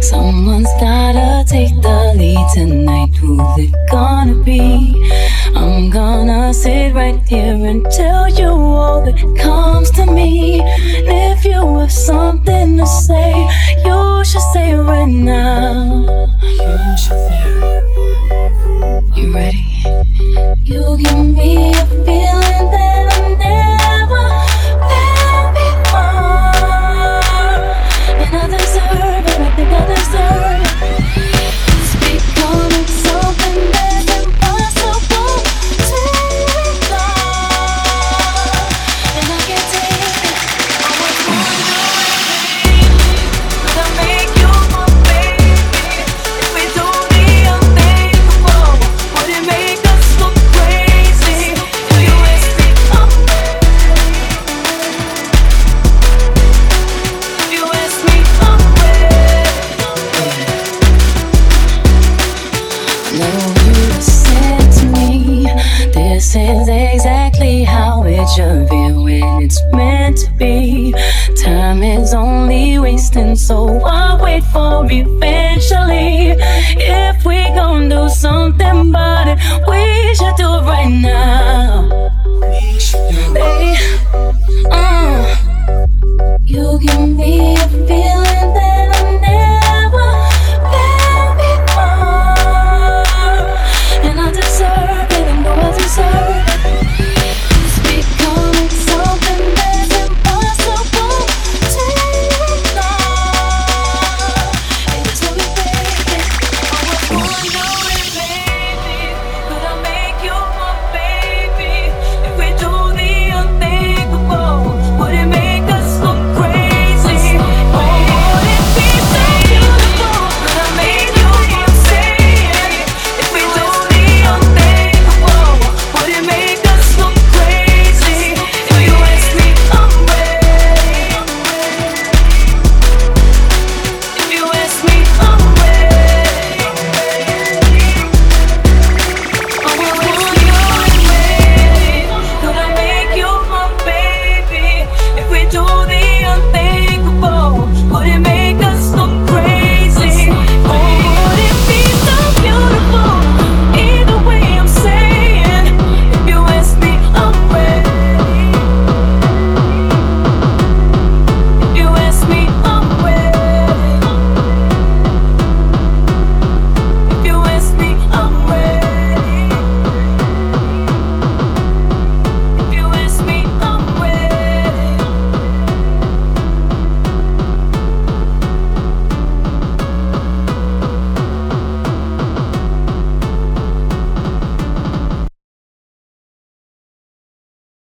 Someone's gotta take the lead tonight. Who's it gonna be? I'm gonna sit right here and tell you all that comes to me. And if you have something to say, you should say it right now. You should say. You ready? You give me a feeling Is exactly how it should feel when it's meant to be. Time is only wasting, so I'll wait for eventually. If we gon' do something.